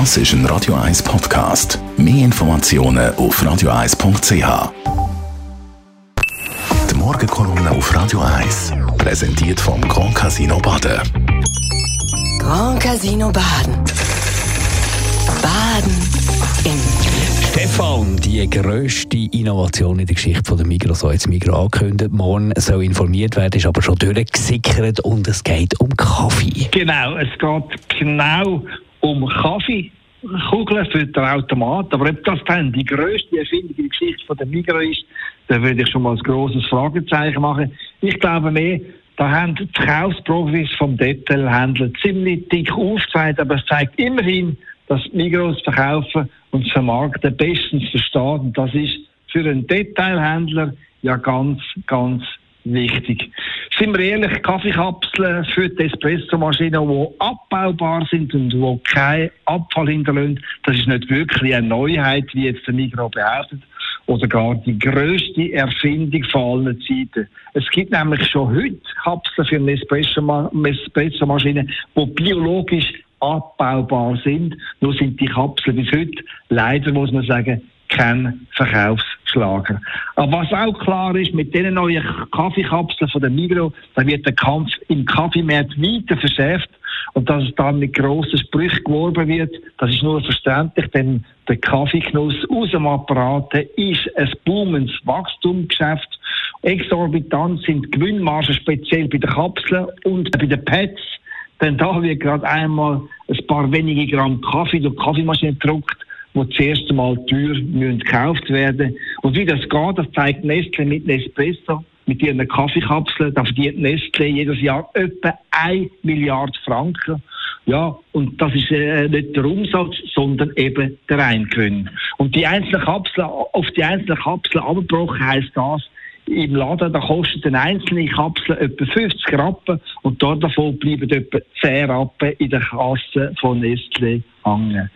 Das ist ein Radio 1 Podcast. Mehr Informationen auf radio1.ch. Die Morgenkolumne auf Radio 1 präsentiert vom Grand Casino Baden. Grand Casino Baden. Baden im Stefan, die grösste Innovation in der Geschichte von der Migros, so jetzt Migros angekündigt, morgen soll informiert werden, ist aber schon durchgesickert und es geht um Kaffee. Genau, es geht genau um Kaffeekugeln für den Automat. Aber ob das dann die grösste Erfindung in der Geschichte der Migros ist, da würde ich schon mal ein grosses Fragezeichen machen. Ich glaube mehr, da haben die Kaufsprofis vom Detailhändler ziemlich dick aufgezeigt, aber es zeigt immerhin, dass Migros verkaufen und vermarkten bestens versteht. Und das ist für einen Detailhändler ja ganz, ganz wichtig. Sind wir ehrlich, Kaffeekapseln für die Espressomaschinen, die abbaubar sind und wo kein Abfall hinterlassen, das ist nicht wirklich eine Neuheit, wie jetzt der Migros behauptet, oder gar die grösste Erfindung von allen Zeiten. Es gibt nämlich schon heute Kapseln für eine Espressomaschine, die biologisch abbaubar sind. Nur sind die Kapseln bis heute, leider muss man sagen, kein Verkaufsschlager. Aber was auch klar ist, mit diesen neuen Kaffeekapseln von der Migros, da wird der Kampf im Kaffeemarkt weiter verschärft und dass es dann mit grossen Sprüchen geworben wird, das ist nur verständlich, denn der Kaffeegenuss aus dem Apparat ist ein boomendes Wachstumsgeschäft. Exorbitant sind Gewinnmargen speziell bei den Kapseln und bei den Pads denn da wird gerade einmal ein paar wenige Gramm Kaffee durch die Kaffeemaschine gedruckt, die das erste Mal teuer müssen gekauft werden. Und wie das geht, das zeigt Nestle mit Nespresso, mit ihren Kaffeekapseln. Da verdient Nestle jedes Jahr etwa 1 Milliarde Franken. Ja, und das ist äh, nicht der Umsatz, sondern eben der Eingewinn. Und die einzelnen Kapseln, auf die einzelnen Kapseln abgebrochen heisst das, im Laden, da kostet eine einzelne Kapsel etwa 50 Rappen und dort davon bleiben etwa 10 Rappen in der Kasse von Nestle hängen.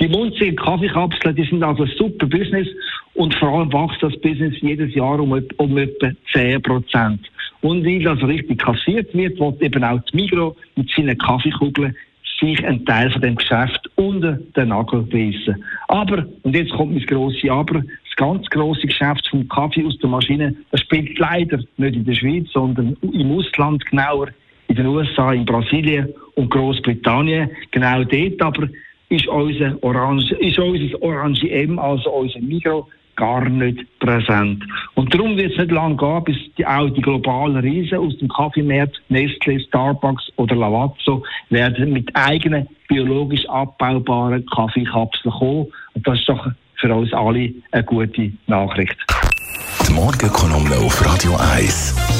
Die Mundzig Kaffeekapseln, die sind also ein super Business und vor allem wächst das Business jedes Jahr um, um etwa 10 Prozent. Und weil das richtig kassiert wird, wird eben auch die Migro mit seinen Kaffeekugeln sich einen Teil von dem Geschäft unter den Nagel beißen. Aber, und jetzt kommt mein grosses Aber, das ganz grosse Geschäft vom Kaffee aus der Maschine, das spielt leider nicht in der Schweiz, sondern im Ausland genauer, in den USA, in Brasilien und Großbritannien. Genau dort aber ist unser Orange, ist unser Orange M, also unser Migros, gar nicht präsent. Und darum wird es nicht lange gehen, bis die, auch die globalen Riesen aus dem Kaffeemarkt, Nestle, Starbucks oder Lavazzo, werden mit eigenen biologisch abbaubaren Kaffeekapseln kommen. Und das ist doch für uns alle eine gute Nachricht. Die Morgenkolumne auf Radio 1.